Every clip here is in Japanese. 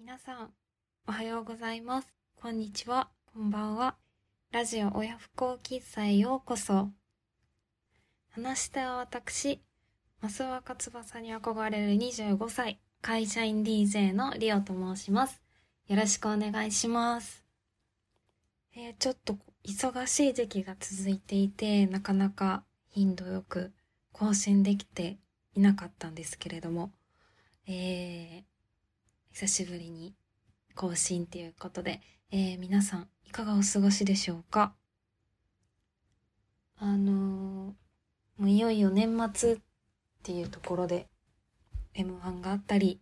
皆さん、おはようございます。こんにちは、こんばんは。ラジオ親不孝喫茶へようこそ。話し手は私、増若翼に憧れる25歳、会社員 DJ のリオと申します。よろしくお願いします。えーちょっと忙しい時期が続いていて、なかなか頻度よく更新できていなかったんですけれども、えー久しぶりに更新ということで、えー皆さんいかがお過ごしでしょうか？あのーもういよいよ年末っていうところで M1 があったり、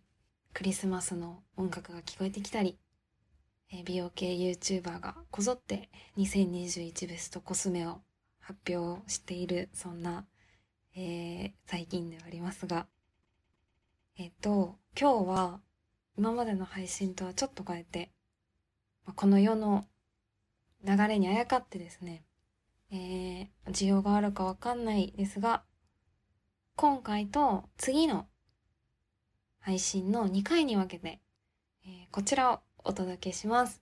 クリスマスの音楽が聞こえてきたり、え美容系 YouTuber がこぞって2021ベストコスメを発表している、そんな、えー最近ではありますが、えっ、と、今日は今までの配信とはちょっと変えて、この世の流れにあやかってですね、えー需要があるかわかんないですが、今回と次の配信の2回に分けて、えーこちらをお届けします。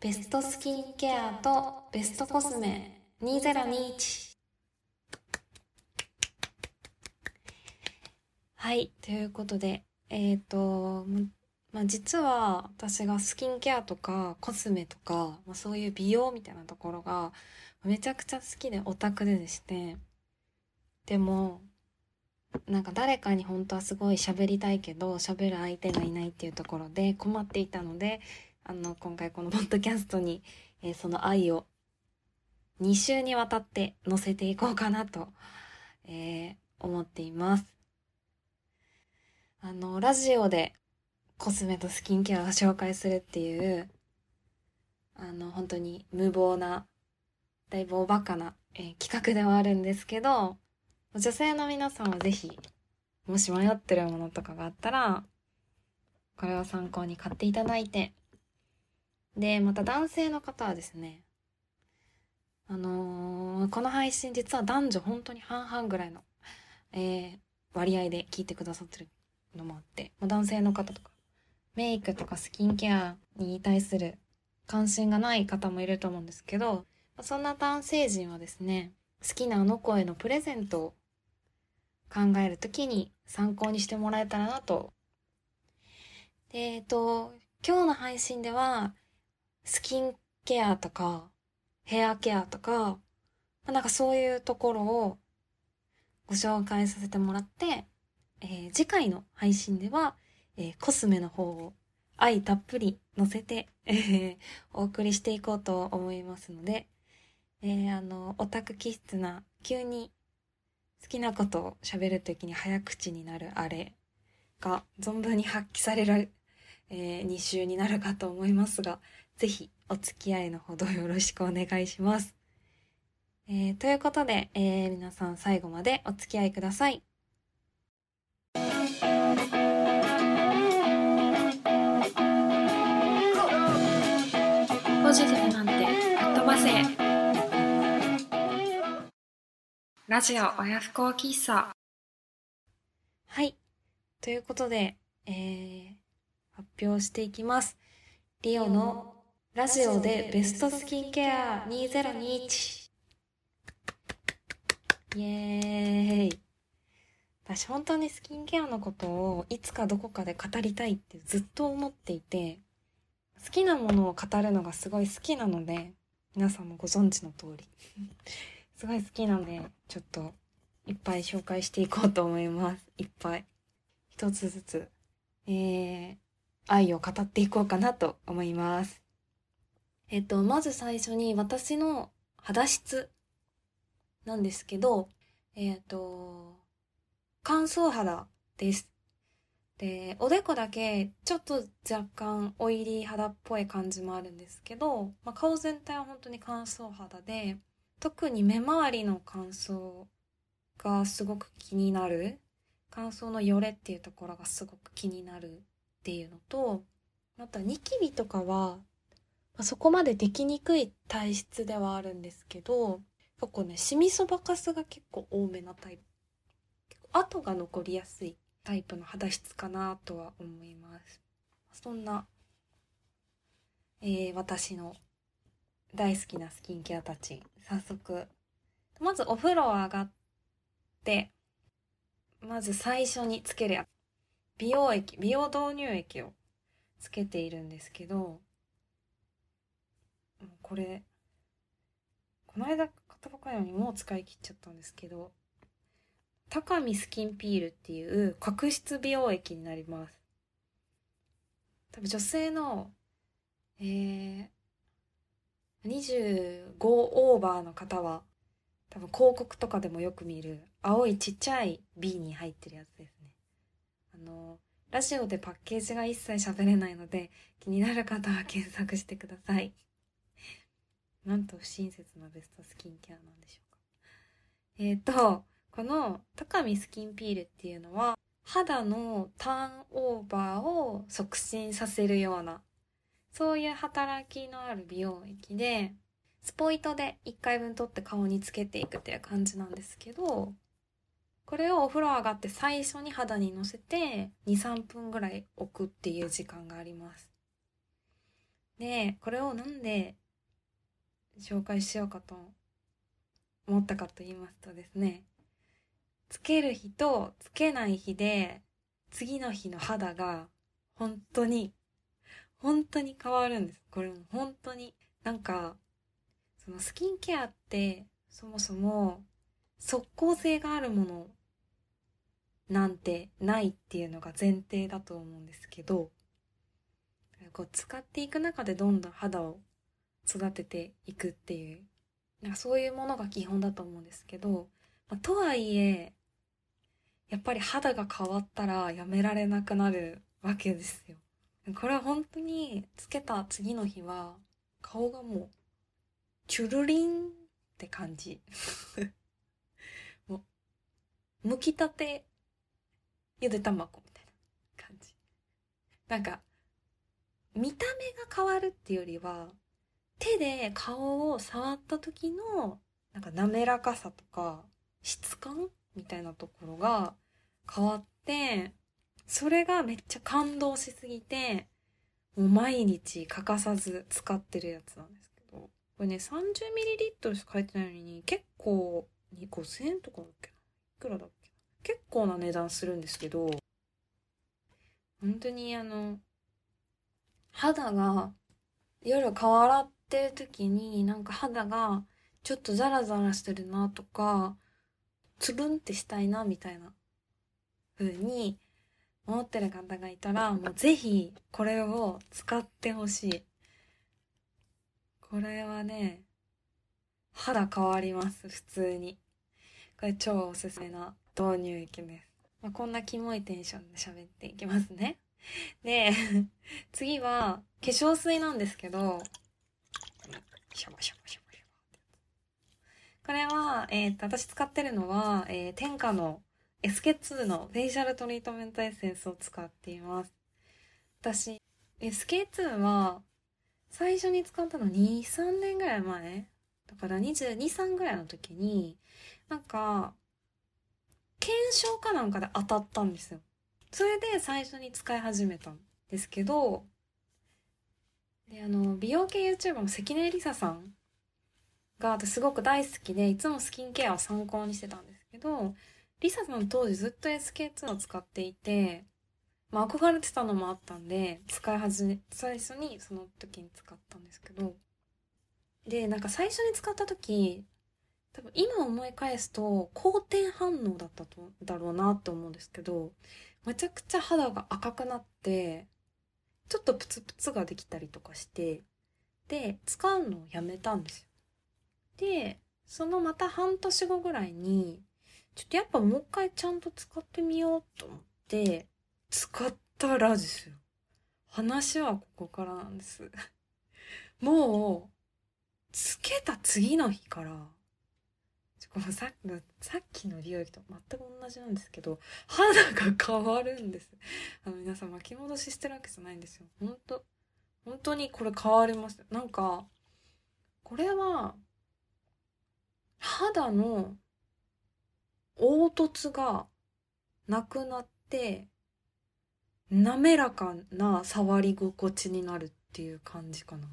ベストスキンケアとベストコスメ2021。はい、ということで、えっ、と、ままあ、実は私がスキンケアとかコスメとか、まあ、そういう美容みたいなところがめちゃくちゃ好きでオタクででして、でも、なんか誰かに本当はすごい喋りたいけど、喋る相手がいないっていうところで困っていたので、あの、今回このポッドキャストに、えーその愛を2週にわたって載せていこうかなと、えー思っています。あの、ラジオでコスメとスキンケアを紹介するっていう、あの、本当に無謀な、だいぶおバカな、えー企画ではあるんですけど、女性の皆さんはぜひ、もし迷ってるものとかがあったら、これを参考に買っていただいて、で、また男性の方はですね、あのーこの配信実は男女本当に半々ぐらいの、えー割合で聞いてくださってるのもあって、ま男性の方とか、メイクとかスキンケアに対する関心がない方もいると思うんですけど、そんな男性陣はですね、好きなあの子へのプレゼントを考えるときに参考にしてもらえたらなと。で、えっと、今日の配信では、スキンケアとか、ヘアケアとか、なんかそういうところをご紹介させてもらって、えー次回の配信では、えーコスメの方を愛たっぷり載せて、え ーお送りしていこうと思いますので、えあの、オタク気質な、急に好きなことを喋るときに早口になるあれが存分に発揮される、え2週になるかと思いますが、ぜひお付き合いのほどよろしくお願いします。えということで、え皆さん最後までお付き合いください。ポジティブなんて吹っ飛ばせ。ラジオ親不孝喫茶。はい。ということで、えー、発表していきます。リオのラジオでベストスキンケア2021。イエーイ。私本当にスキンケアのことをいつかどこかで語りたいってずっと思っていて、好きなものを語るのがすごい好きなので、皆さんもご存知の通り。すごい好きなので、ちょっといっぱい紹介していこうと思います。いっぱい。一つずつ、えー、愛を語っていこうかなと思います。えっと、まず最初に私の肌質なんですけど、えっと、乾燥肌です。で、おでこだけちょっと若干オイリー肌っぽい感じもあるんですけど、まあ、顔全体は本当に乾燥肌で、特に目周りの乾燥がすごく気になる。乾燥のよれっていうところがすごく気になるっていうのと、またニキビとかは、まあそこまでできにくい体質ではあるんですけど、結構ね、シミそばかすが結構多めなタイプ。結構跡が残りやすいタイプの肌質かなとは思います。そんな、えー、私の大好きなスキンケアたち、早速、まずお風呂上がって、まず最初につけるや美容液、美容導入液をつけているんですけど、これ、この間買ったばかりのにもう使い切っちゃったんですけど、高見スキンピールっていう角質美容液になります。多分女性の、えー、25オーバーの方は多分広告とかでもよく見る青いちっちゃい B に入ってるやつですね。あの、ラジオでパッケージが一切喋れないので気になる方は検索してください。なんと不親切なベストスキンケアなんでしょうか。えっ、ー、と、この高見スキンピールっていうのは肌のターンオーバーを促進させるようなそういう働きのある美容液でスポイトで1回分取って顔につけていくっていう感じなんですけどこれをお風呂上がって最初に肌にのせて23分ぐらい置くっていう時間があります。でこれをなんで紹介しようかと思ったかと言いますとですねつける日とつけない日で次の日の肌が本当に本当に変わるんです。これも本当になんかそのスキンケアってそもそも即効性があるものなんてないっていうのが前提だと思うんですけどこう使っていく中でどんどん肌を育てていくっていうなんかそういうものが基本だと思うんですけど、まあ、とはいえやっぱり肌が変わったらやめられなくなるわけですよ。これは本当につけた次の日は顔がもうチュルリンって感じ。もう、剥きたてゆで卵みたいな感じ。なんか、見た目が変わるっていうよりは、手で顔を触った時の、なんか滑らかさとか、質感みたいなところが変わって、それがめっちゃ感動しすぎて、もう毎日欠かさず使ってるやつなんですけど、これね、30ml しか書いてないのに、結構、5000円とかだっけな？いくらだっけ結構な値段するんですけど、本当にあの、肌が夜顔洗ってる時になんか肌がちょっとザラザラしてるなとか、つるんってしたいなみたいな風に思ってる方がいたら、もうぜひこれを使ってほしい。これはね、肌変わります、普通に。これ超おすすめな導入液です。まあ、こんなキモいテンションで喋っていきますね。で、次は化粧水なんですけど、シャバシャバシャバこれは、えっ、と、私使ってるのは、えー、天下の SK2 のフェイシャルトリートメントエッセンスを使っています。私、SK2 は最初に使ったの2、3年ぐらい前だから22、3ぐらいの時に、なんか、検証かなんかで当たったんですよ。それで最初に使い始めたんですけど、で、あの、美容系 YouTuber の関根りささんがすごく大好きで、いつもスキンケアを参考にしてたんですけど、リサさん当時ずっと SK2 を使っていて、まあ憧れてたのもあったんで、使い始め、最初にその時に使ったんですけど、で、なんか最初に使った時、多分今思い返すと好転反応だったと、だろうなって思うんですけど、めちゃくちゃ肌が赤くなって、ちょっとプツプツができたりとかして、で、使うのをやめたんですよ。で、そのまた半年後ぐらいに、ちょっとやっぱもう一回ちゃんと使ってみようと思って、使ったらですよ。話はここからなんです。もう、つけた次の日から、このさっきの、さっきの美容液と全く同じなんですけど、肌が変わるんです。あの皆さん巻き戻ししてるわけじゃないんですよ。ほんと、本当にこれ変わります。なんか、これは、肌の凹凸がなくなって滑らかな触り心地になるっていう感じかな。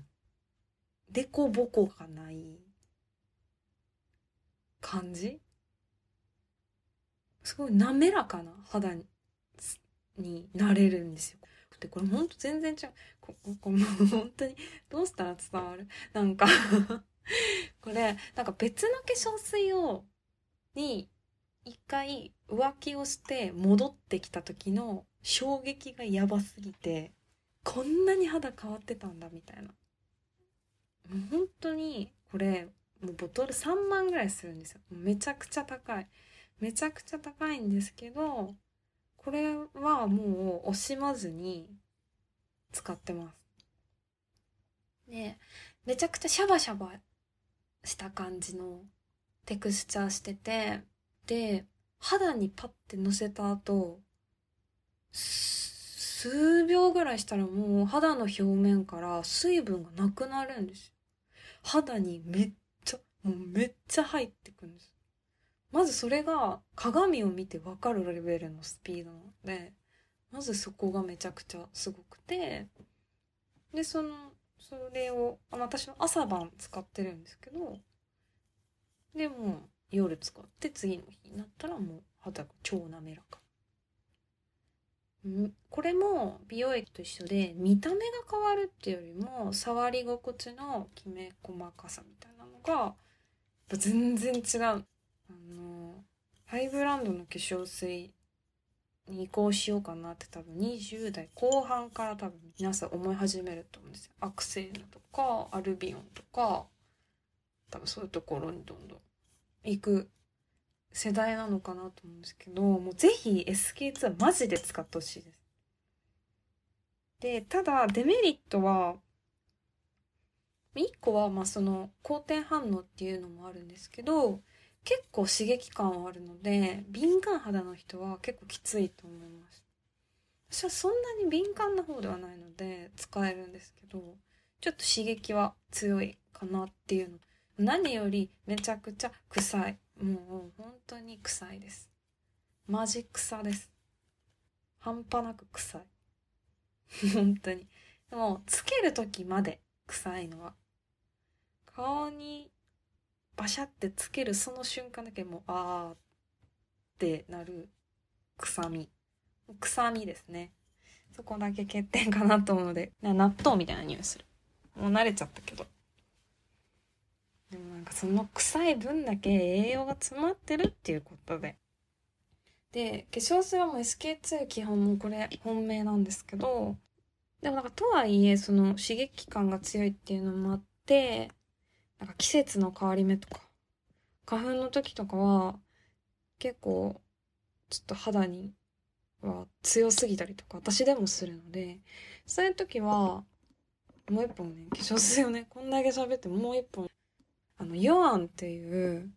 でこぼこがない感じ？すごい滑らかな肌になれるんですよ。で、これほんと全然違う。こここもう本当にどうしたら伝わる？なんか これ、なんか別の化粧水を、に一回浮気をして戻ってきた時の衝撃がやばすぎて、こんなに肌変わってたんだみたいな。もう本当にこれ、もうボトル3万ぐらいするんですよ。めちゃくちゃ高い。めちゃくちゃ高いんですけど、これはもう惜しまずに使ってます。で、めちゃくちゃシャバシャバした感じのテクスチャーしてて、で、肌にパッてのせた後、数秒ぐらいしたらもう肌の表面から水分がなくなるんですよ。肌にめっちゃ、もうめっちゃ入ってくるんです。まずそれが鏡を見て分かるレベルのスピードなので、まずそこがめちゃくちゃすごくて、で、その、それをあの、私は朝晩使ってるんですけど、でも夜使って次の日になったらもう肌が超滑らか。これも美容液と一緒で見た目が変わるっていうよりも触り心地のきめ細かさみたいなのが全然違うあのハイブランドの化粧水に移行しようかなって多分20代後半から多分皆さん思い始めると思うんですよ。アクセーヌとかアルビオンとか多分そういうところにどんどん行く世代なのかなと思うんですけどもうぜひ SK2 はマジで使ってほしいです。でただデメリットは1個はまあその好転反応っていうのもあるんですけど結構刺激感はあるので敏感肌の人は結構きついと思います。私はそんなに敏感な方ではないので使えるんですけどちょっと刺激は強いかなっていうの。何よりめちゃくちゃ臭い。もう本当に臭いです。マジ臭です。半端なく臭い。本当に。でもつける時まで臭いのは。顔にバシャってつけるその瞬間だけもうあーってなる臭み。臭みですね。そこだけ欠点かなと思うので。納豆みたいな匂いする。もう慣れちゃったけど。でもなんかその臭い分だけ栄養が詰まってるっていうことで。で化粧水はもう SK2 基本もこれ本命なんですけど。でもなんかとはいえその刺激感が強いっていうのもあって。なんか季節の変わり目とか、花粉の時とかは、結構、ちょっと肌には強すぎたりとか、私でもするので、そういう時は、もう一本ね、化粧水をね、こんだけ喋ってもう一本、あの、ヨアンっていう、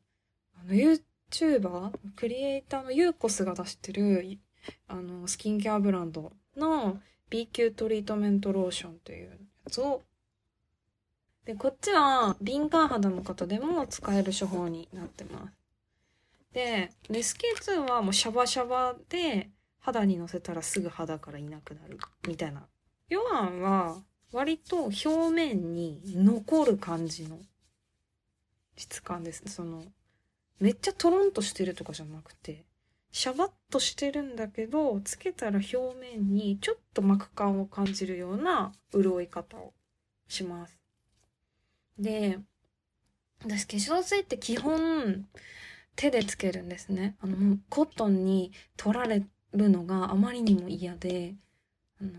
あの、YouTuber、クリエイターのユーコスが出してる、あの、スキンケアブランドの B 級トリートメントローションというやつをで、こっちは敏感肌の方でも使える処方になってます。で、レス K2 はもうシャバシャバで肌にのせたらすぐ肌からいなくなるみたいな。ヨアンは割と表面に残る感じの質感です。その、めっちゃトロンとしてるとかじゃなくて、シャバッとしてるんだけど、つけたら表面にちょっと膜感を感じるような潤い方をします。で、私化粧水って基本手でつけるんですね。あの、コットンに取られるのがあまりにも嫌で、あの、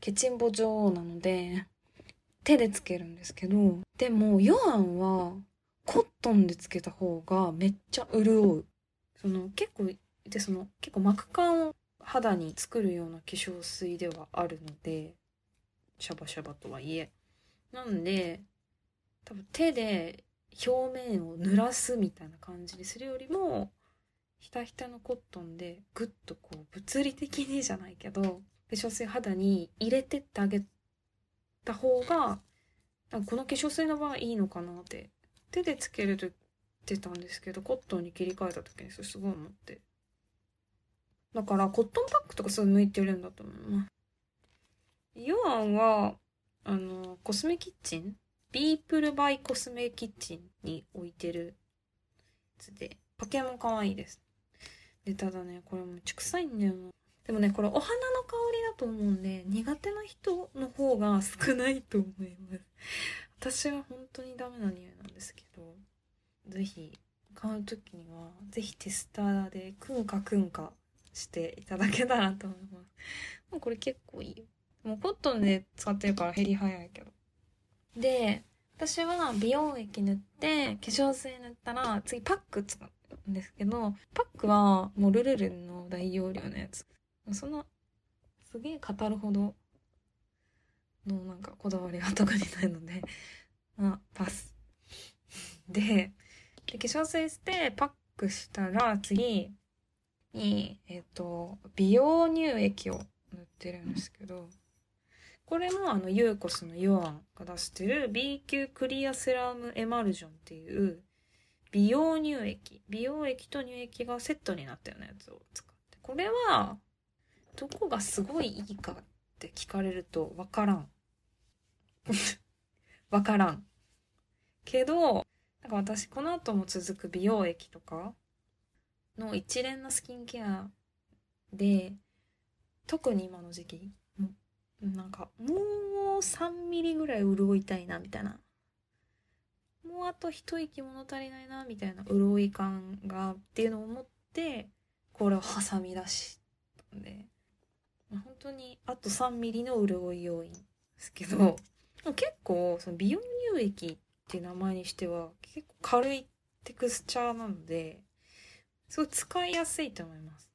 ケチンボ女王なので、手でつけるんですけど、でも、ヨアンはコットンでつけた方がめっちゃ潤う。その、結構、で、その、結構膜感を肌に作るような化粧水ではあるので、シャバシャバとはいえ。なんで、多分手で表面を濡らすみたいな感じにするよりもひたひたのコットンでぐっとこう物理的にじゃないけど化粧水肌に入れてってあげた方がこの化粧水の場合いいのかなって手でつけると言ってたんですけどコットンに切り替えた時にそれすごい思ってだからコットンパックとかすごい向いてるんだと思うな。ヨアンは、あの、コスメキッチンビープルバイコスメキッチンに置いてるやつで、パケも可愛いです。で、ただね、これめっちゃ臭いんだよな。でもね、これお花の香りだと思うんで、苦手な人の方が少ないと思います。私は本当にダメな匂いなんですけど、ぜひ買う時には、ぜひテスターでクンカクンカしていただけたらと思います。もうこれ結構いいよ。もうコットンで使ってるから減り早いけど。で、私は美容液塗って、化粧水塗ったら、次パック使うんですけど、パックはもうルルルンの大容量のやつ。そんな、すげえ語るほどのなんかこだわりは特にないので、まあ、パス。で、で化粧水してパックしたら次に、えっ、ー、と、美容乳液を塗ってるんですけど、これもあの、ユーコスのヨアンが出してる B 級クリアセラムエマルジョンっていう美容乳液。美容液と乳液がセットになったようなやつを使って。これは、どこがすごいいいかって聞かれるとわからん。わからん。けど、なんか私この後も続く美容液とかの一連のスキンケアで、特に今の時期、なんかもう3ミリぐらい潤いたいなみたいな。もうあと一息物足りないなみたいな潤い感がっていうのを思って、これを挟み出したんで、本当にあと3ミリの潤い要因ですけど、結構その美容乳液っていう名前にしては結構軽いテクスチャーなので、すごい使いやすいと思います。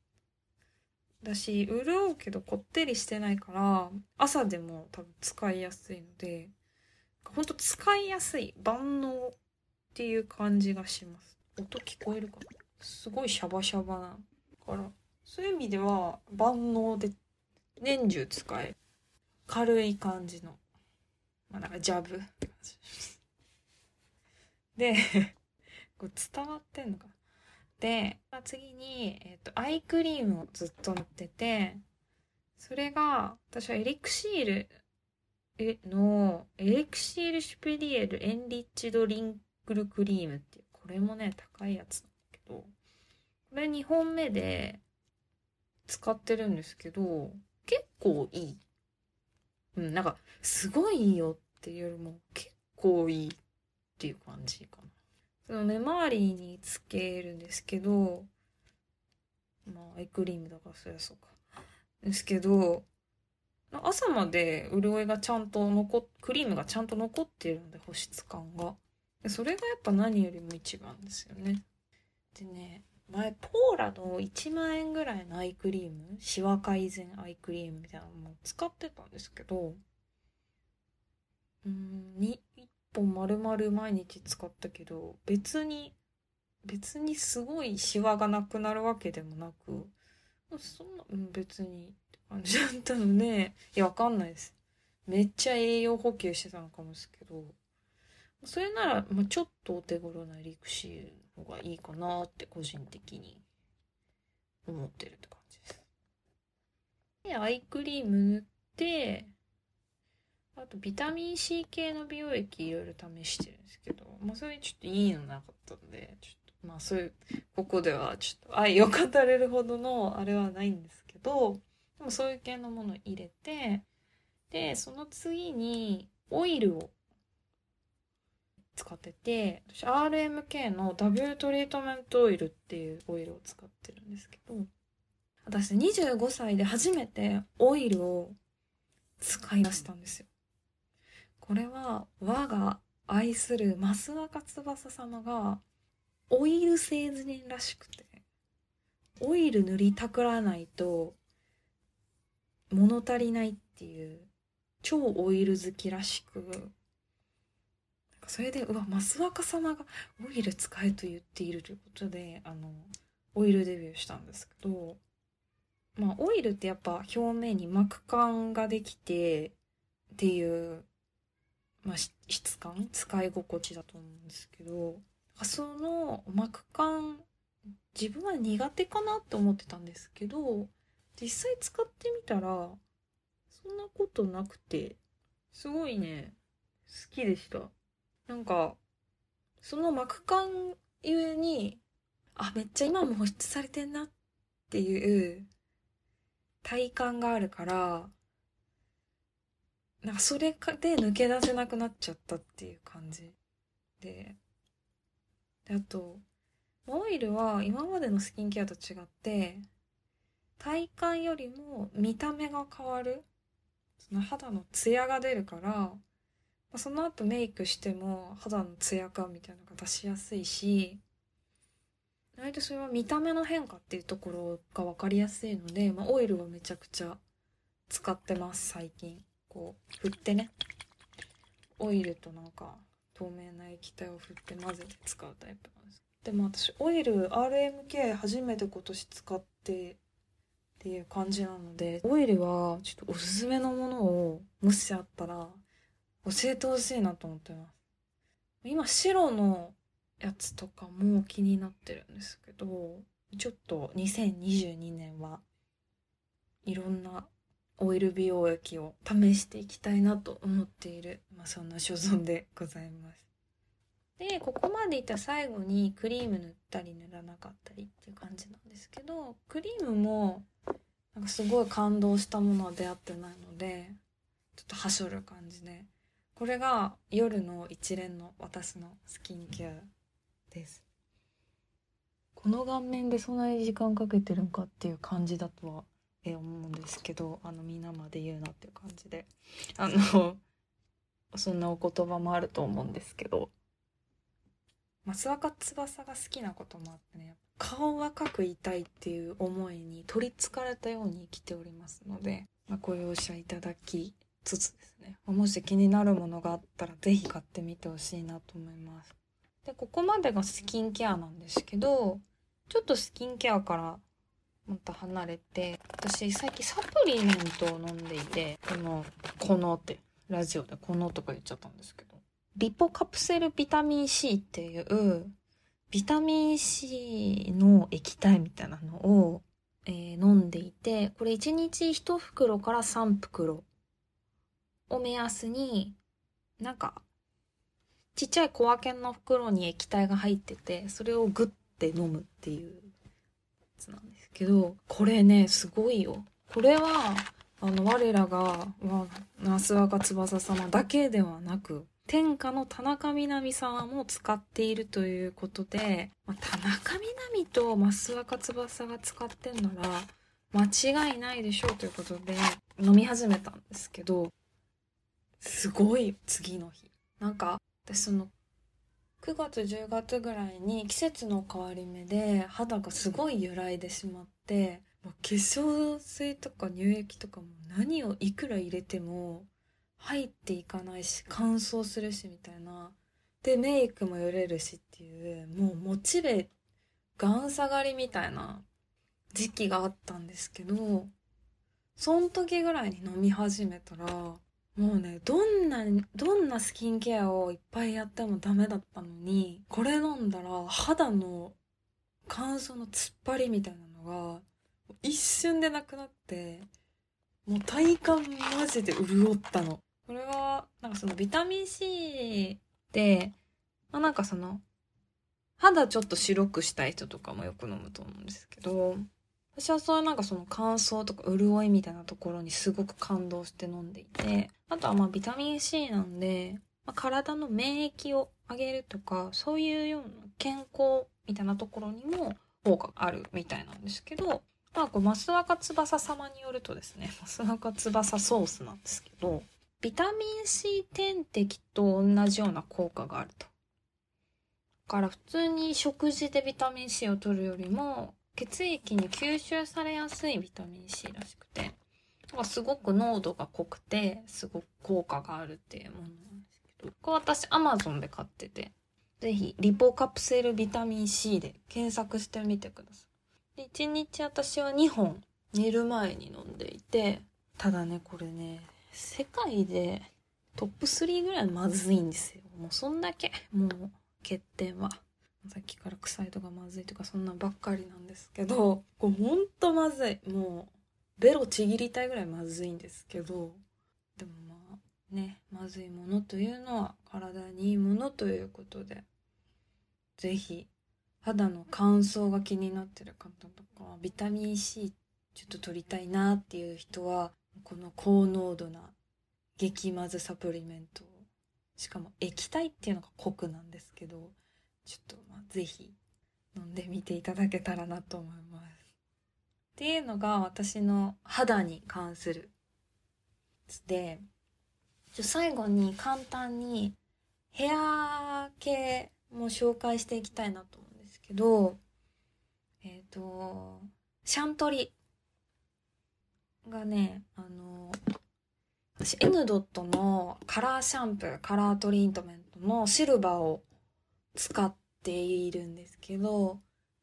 だし、潤うけどこってりしてないから、朝でも多分使いやすいので、ほんと使いやすい、万能っていう感じがします。音聞こえるかな？すごいシャバシャバな。から、そういう意味では万能で年中使える。軽い感じの。まあなんかジャブ。で、これ伝わってんのかな？で、次に、えっ、ー、と、アイクリームをずっと塗ってて、それが、私はエリクシールえの、エリクシールシュペリエルエンリッチドリンクルクリームっていう、これもね、高いやつなんだけど、これ2本目で使ってるんですけど、結構いい。うん、なんか、すごいいいよっていうよりも、結構いいっていう感じかな。その目周りにつけるんですけど、まあ、アイクリームだからそりゃそうか。ですけど、朝まで潤いがちゃんと残っクリームがちゃんと残っているので、保湿感が。それがやっぱ何よりも一番ですよね。でね、前、ポーラの1万円ぐらいのアイクリーム、シワ改善アイクリームみたいなのも使ってたんですけど、うん、に、本丸々毎日使ったけど、別に、別にすごいシワがなくなるわけでもなく、そんな、別にって感じだったので、いや、わかんないです。めっちゃ栄養補給してたのかもですけど、それなら、まあ、ちょっとお手頃なリクシーの方がいいかなって個人的に思ってるって感じです。で、アイクリーム塗って、あと、ビタミン C 系の美容液いろいろ試してるんですけど、まあ、それちょっといいのなかったので、ちょっと、まあ、そういう、ここではちょっと愛を語れるほどのあれはないんですけど、でもそういう系のもの入れて、で、その次に、オイルを使ってて、私 RMK のダブルトリートメントオイルっていうオイルを使ってるんですけど、私25歳で初めてオイルを使い出したんですよ。これは我が愛する増若翼様がオイル製図人らしくて、オイル塗りたくらないと物足りないっていう超オイル好きらしく、それで、うわ、増若様がオイル使えと言っているということで、あの、オイルデビューしたんですけど、まあ、オイルってやっぱ表面に膜感ができてっていうまあ、質感？使い心地だと思うんですけどその膜感自分は苦手かなって思ってたんですけど実際使ってみたらそんなことなくてすごいね好きでした。なんかその膜感ゆえにあめっちゃ今も保湿されてんなっていう体感があるからなんかそれで抜け出せなくなっちゃったっていう感じで。であとオイルは今までのスキンケアと違って体感よりも見た目が変わる。その肌のツヤが出るからまその後メイクしても肌のツヤ感みたいなのが出しやすいし割とそれは見た目の変化っていうところが分かりやすいので、まあ、オイルはめちゃくちゃ使ってます最近。こう振ってね。オイルとなんか透明な液体を振って混ぜて使うタイプなんです。でも私オイル RMK 初めて今年使ってっていう感じなのでオイルはちょっとおすすめのものをもしあったら教えてほしいなと思ってます。今白のやつとかも気になってるんですけどちょっと2022年はいろんなオイル美容液を試していきたいなと思っている、まあ、そんな所存でございます。でここまでいった最後にクリーム塗ったり塗らなかったりっていう感じなんですけどクリームもなんかすごい感動したものは出会ってないのでちょっとはしょる感じで。これが夜の一連の私のスキンケアです。この顔面でそんなに時間かけてるんかっていう感じだとはえ思うんですけどあの皆まで言うなっていう感じで。あの そんなお言葉もあると思うんですけど。増若翼が好きなこともあってね顔若くいたいっていう思いに取りつかれたように生きておりますので、まあ、ご容赦いただきつつですね。もし気になるものがあったら是非買ってみてほしいなと思います。でここまでがスキンケアなんですけどちょっとスキンケアからまた離れて私最近サプリメントを飲んでいてこの「この」ってラジオで「この」とか言っちゃったんですけど。リポカプセルビタミン C っていうビタミン C の液体みたいなのを、えー、飲んでいてこれ1日1袋から3袋を目安になんかちっちゃい小分けの袋に液体が入っててそれをグッて飲むっていうつなんですけどこれねすごいよ。これはあの我らが那須若翼様だけではなく天下の田中みな実様も使っているということで、まあ、田中みな実と増若翼が使ってんなら間違いないでしょうということで飲み始めたんですけどすごい次の日。なんか私その9月10月ぐらいに季節の変わり目で肌がすごい揺らいでしまってもう化粧水とか乳液とかも何をいくら入れても入っていかないし乾燥するしみたいな。でメイクもよれるしっていうもうモチベがん下がりみたいな時期があったんですけどそん時ぐらいに飲み始めたらもうねどんなどんなスキンケアをいっぱいやってもダメだったのにこれ飲んだら肌の乾燥の突っ張りみたいなのが一瞬でなくなってもう体感マジで潤ったの。これは、なんかそのビタミン C で、まあなんかその、肌ちょっと白くしたい人とかもよく飲むと思うんですけど、私はそういうなんかその乾燥とか潤いみたいなところにすごく感動して飲んでいて、あとはまあビタミン C なんで、まあ、体の免疫を上げるとか、そういうような健康みたいなところにも効果があるみたいなんですけど、まあこう、増若翼様によるとですね、増若翼ソースなんですけど、ビタミン C 点滴と同じような効果があると。だから普通に食事でビタミン C を取るよりも血液に吸収されやすいビタミン C らしくて、すごく濃度が濃くて、すごく効果があるっていうものなんですけど、これ私 Amazon で買ってて、ぜひリポカプセルビタミン C で検索してみてください。で1日私は2本寝る前に飲んでいて、ただね、これね、世界でトップ3ぐらいまずいんですよ。もうそんだけ、もう欠点は。さっきから臭いとかまずいとかそんなんばっかりなんですけどこうほんとまずい。もうベロちぎりたいぐらいまずいんですけどでもまあねまずいものというのは体にいいものということで是非肌の乾燥が気になってる方とかビタミン C ちょっと取りたいなっていう人はこの高濃度な激まずサプリメントしかも液体っていうのが濃くなんですけどちょっとまあぜひ飲んでみていただけたらなと思います。っていうのが私の肌に関するで最後に簡単にヘア系も紹介していきたいなと思うんですけどえっ、ー、とシャントリがねあの私 N ドットのカラーシャンプーカラートリートメントのシルバーを使っているんですけどっ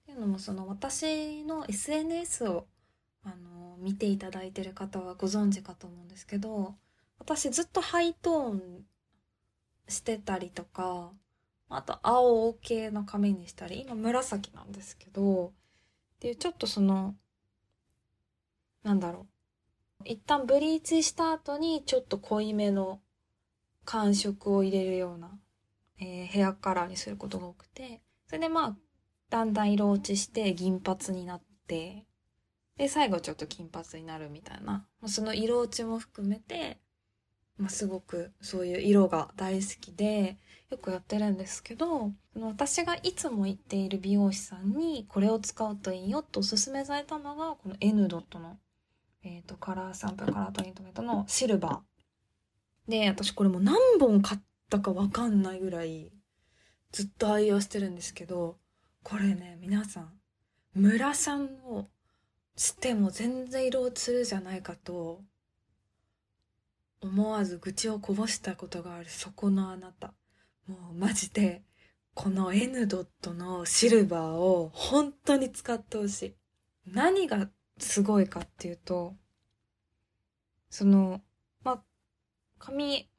ていうのもその私の SNS をあの見ていただいてる方はご存知かと思うんですけど私ずっとハイトーンしてたりとかあと青系の髪にしたり今紫なんですけどっていうちょっとそのなんだろう一旦ブリーチした後にちょっと濃いめの感触を入れるようなえー、ヘアカラーにすることが多くて、それでまあ、だんだん色落ちして銀髪になって、で、最後ちょっと金髪になるみたいな、その色落ちも含めて、まあ、すごくそういう色が大好きで、よくやってるんですけど、私がいつも行っている美容師さんにこれを使うといいよとおすすめされたのが、この N ドットの、えっ、ー、と、カラーサンプル、カラートリートメントのシルバー。で、私これも何本買っったかわかんないぐらいずっと愛用してるんですけどこれね皆さん村さんをしても全然色落ちるじゃないかと思わず愚痴をこぼしたことがあるそこのあなた。もうマジでこの N ドットのシルバーを本当に使ってほしい。何がすごいかっていうとそのまあ髪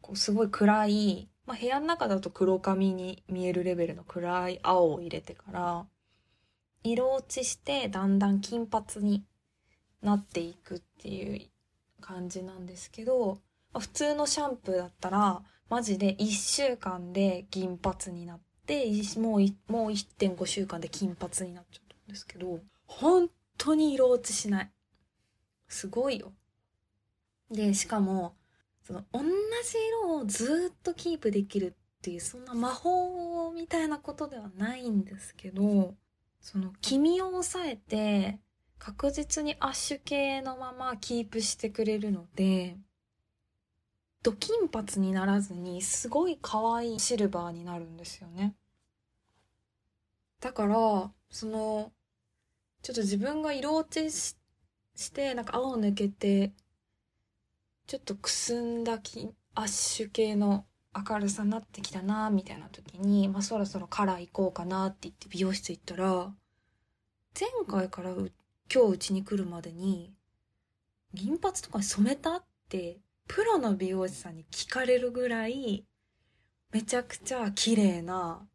こうすごい暗い、まあ、部屋の中だと黒髪に見えるレベルの暗い青を入れてから色落ちしてだんだん金髪になっていくっていう感じなんですけど普通のシャンプーだったらマジで1週間で銀髪になってもうもう1.5週間で金髪になっちゃったんですけど本当に色落ちしない。すごいよ。でしかもその同じ色をずっとキープできるっていうそんな魔法みたいなことではないんですけどその黄身を抑えて確実にアッシュ系のままキープしてくれるのでド金髪にならずにすごい可愛いシルバーになるんですよね。だからそのちょっと自分が色落ちしてなんか青抜けてちょっとくすんだきアッシュ系の明るさになってきたなみたいな時に、まあ、そろそろカラー行こうかなって言って美容室行ったら前回から今日うちに来るまでに銀髪とかに染めたってプロの美容師さんに聞かれるぐらいめちゃくちゃ綺麗な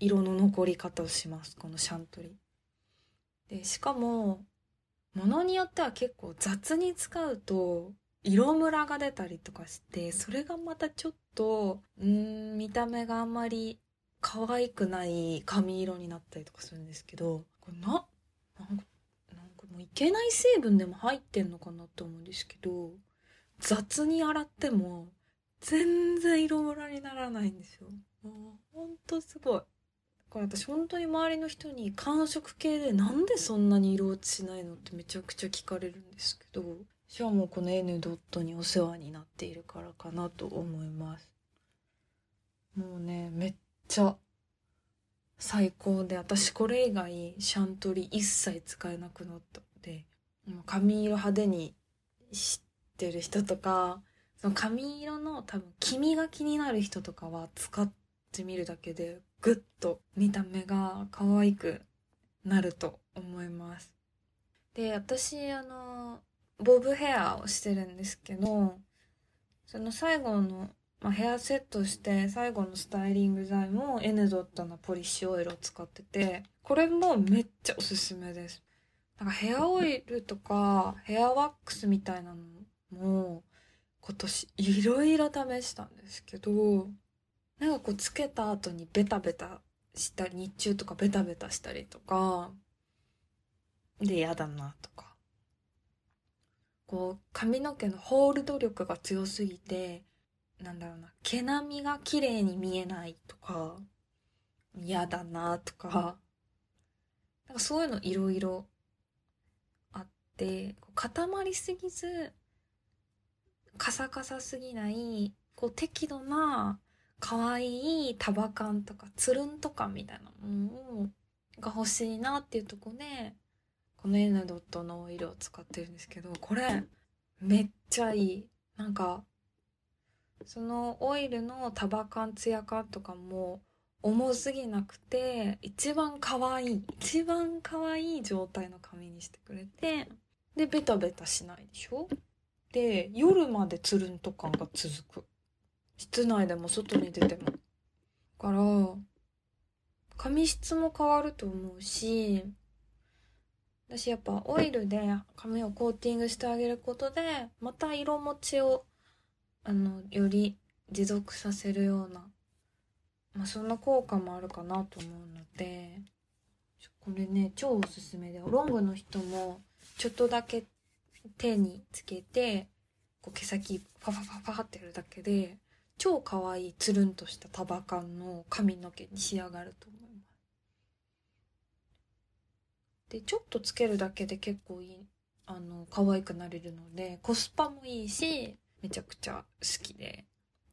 色の残り方をしますこのシャントリー。でしかもものによっては結構雑に使うと色ムラが出たりとかしてそれがまたちょっとうん見た目があんまり可愛くない髪色になったりとかするんですけどこれななんかなんかもういけない成分でも入ってんのかなと思うんですけど雑に洗っても全然色ムラにならないんですよ。もうほんとすごい。これ私本当に周りの人に寒色系でなんでそんなに色落ちしないのってめちゃくちゃ聞かれるんですけど私はもうこの N ドットにお世話になっているからかなと思います。もうねめっちゃ最高で私これ以外シャントリー一切使えなくなったので髪色派手に知ってる人とかその髪色の多分黄身が気になる人とかは使ってみるだけでぐっと見た目が可愛くなると思います。で私あのボブヘアをしてるんですけどその最後のまあ、ヘアセットして最後のスタイリング剤も N ドットのポリッシュオイルを使っててこれもめっちゃおすすめです。なんかヘアオイルとかヘアワックスみたいなのも今年いろいろ試したんですけどなんかこうつけた後にベタベタしたり日中とかベタベタしたりとかで嫌だなとか。こう髪の毛のホールド力が強すぎてなんだろうな毛並みが綺麗に見えないとか嫌だなとかなんかそういうのいろいろあって固まりすぎずカサカサすぎないこう適度な可愛い束感とかつるんとかみたいなものが欲しいなっていうとこでこの N ドットのオイルを使ってるんですけどこれめっちゃいい。なんかそのオイルの束感ツヤ感とかも重すぎなくて一番可愛い一番可愛い状態の髪にしてくれてでベタベタしないでしょ？で夜までつるんと感が続く。室内でも外に出ても。だから髪質も変わると思うし私やっぱオイルで髪をコーティングしてあげることでまた色持ちをあのより持続させるようなまあそんな効果もあるかなと思うのでこれね超おすすめでロングの人もちょっとだけ手につけてこう毛先パパパパってやるだけで超可愛いつるんとした束感の髪の毛に仕上がると思います。でちょっとつけるだけで結構いいあの可愛くなれるのでコスパもいいしめちゃくちゃ好きで。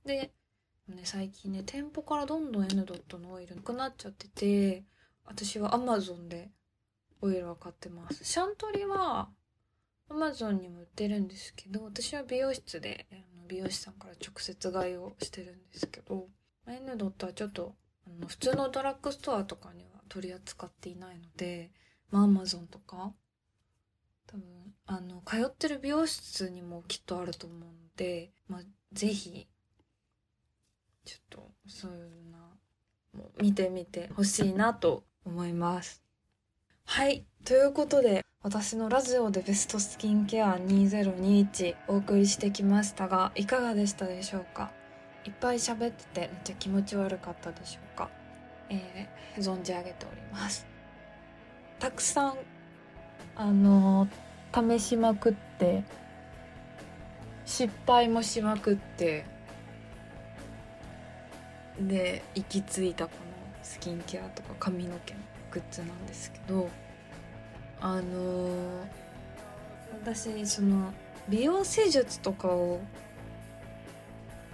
で、ね、最近ね店舗からどんどん N ドットのオイルなくなっちゃってて私は Amazon でオイルは買ってます。シャントリは Amazon にも売ってるんですけど私は美容室で美容師さんから直接買いをしてるんですけど N ドットはちょっとあの普通のドラッグストアとかには取り扱っていないのでまあ Amazon とか多分あの通ってる美容室にもきっとあると思うので、まあ、ぜひちょっとそういうなもう見てみてほしいなと思います。はいということで私のラジオでベストスキンケア2021お送りしてきましたがいかがでしたでしょうか？いっぱい喋っててめっちゃ気持ち悪かったでしょうか？えー、存じ上げております。たくさんあの、試しまくって失敗もしまくってで行き着いたこのスキンケアとか髪の毛のグッズなんですけどあの、私その美容施術とかを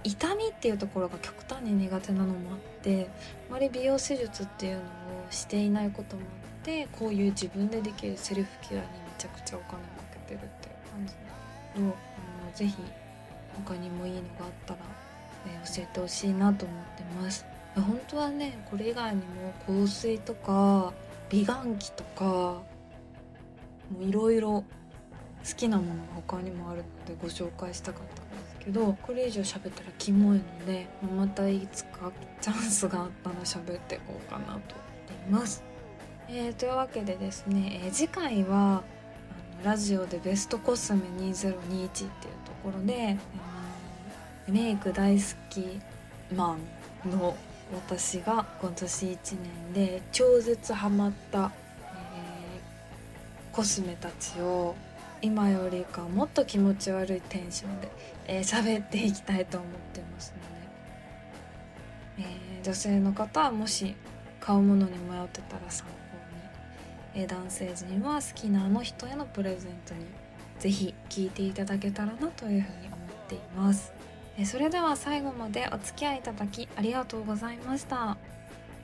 痛みっていうところが極端に苦手なのもあってあまり美容施術っていうのをしていないこともあってこういう自分でできるセルフケアにめちゃくちゃお金をかけてるっていう感じのあのぜひ他にもいいのがあったら、えー、教えてほしいなと思ってます本当はねこれ以外にも香水とか美顔器とかもういろいろ好きなものが他にもあるのでご紹介したかったんですけどこれ以上喋ったらキモいのでまたいつかチャンスがあったら喋っていこうかなと思っています。えー、というわけでですね、えー、次回はあのラジオでベストコスメ2021っていうところで、えー、メイク大好きマンの私が今年1年で超絶ハマったえコスメたちを今よりかもっと気持ち悪いテンションでえー、喋っていきたいと思ってますので、えー、女性の方はもし買うものに迷ってたら参考、え、男性陣は好きなあの人へのプレゼントに是非聞いていただけたらなというふうに思っています、えそれでは最後までお付き合いいただきありがとうございました。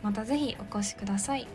また是非お越しください。